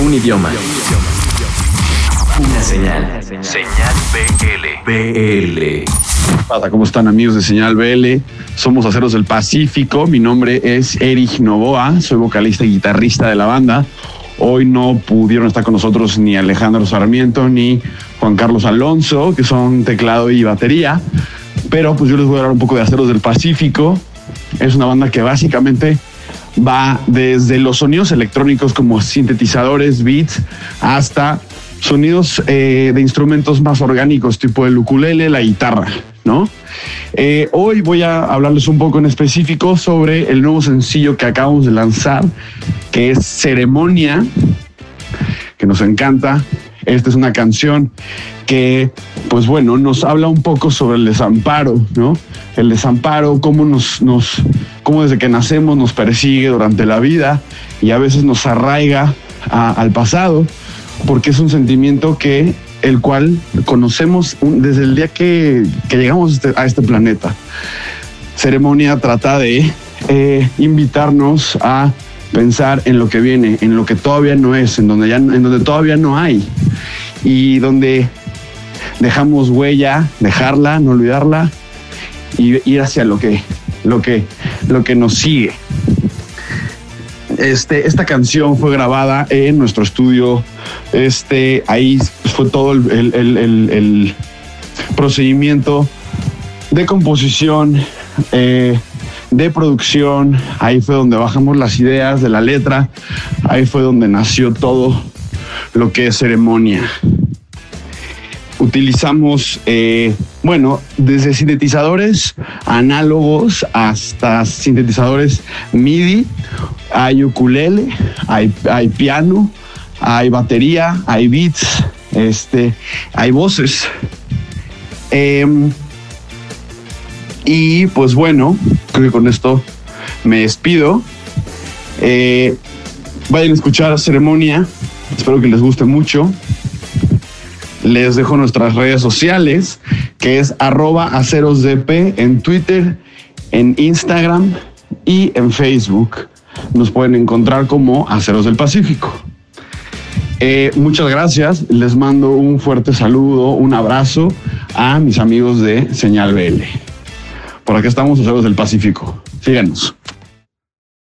Un idioma. Una señal. Señal BL. BL. Hola, ¿Cómo están amigos de Señal BL? Somos Aceros del Pacífico. Mi nombre es Erich Novoa. Soy vocalista y guitarrista de la banda. Hoy no pudieron estar con nosotros ni Alejandro Sarmiento ni Juan Carlos Alonso, que son teclado y batería. Pero pues yo les voy a hablar un poco de Aceros del Pacífico. Es una banda que básicamente va desde los sonidos electrónicos como sintetizadores, beats, hasta sonidos eh, de instrumentos más orgánicos, tipo el ukulele, la guitarra, ¿no? Eh, hoy voy a hablarles un poco en específico sobre el nuevo sencillo que acabamos de lanzar, que es Ceremonia, que nos encanta. Esta es una canción que, pues bueno, nos habla un poco sobre el desamparo, ¿no? El desamparo, cómo nos, nos, cómo desde que nacemos nos persigue durante la vida y a veces nos arraiga al pasado, porque es un sentimiento que el cual conocemos desde el día que, que llegamos a este, este planeta. Ceremonia trata de eh, invitarnos a pensar en lo que viene, en lo que todavía no es, en donde, ya, en donde todavía no hay y donde dejamos huella, dejarla, no olvidarla y ir hacia lo que, lo que, lo que nos sigue. Este, esta canción fue grabada en nuestro estudio. Este, ahí fue todo el, el- el- procedimiento de composición, eh, de producción. Ahí fue donde bajamos las ideas de la letra. Ahí fue donde nació todo lo que es ceremonia. Utilizamos, eh, bueno, desde sintetizadores análogos hasta sintetizadores MIDI. Hay ukulele, hay, piano, hay batería, hay beats, este, hay voces. Em, y pues bueno, creo que con esto me despido. Eh, vayan a escuchar ceremonia. Espero que les guste mucho. Les dejo nuestras redes sociales, que es arroba acerosdp en Twitter, en Instagram y en Facebook. Nos pueden encontrar como Aceros del Pacífico. Eh, muchas gracias. Les mando un fuerte saludo, un abrazo a mis amigos de Señal BL. Por acá estamos, Aceros del Pacífico. Síganos.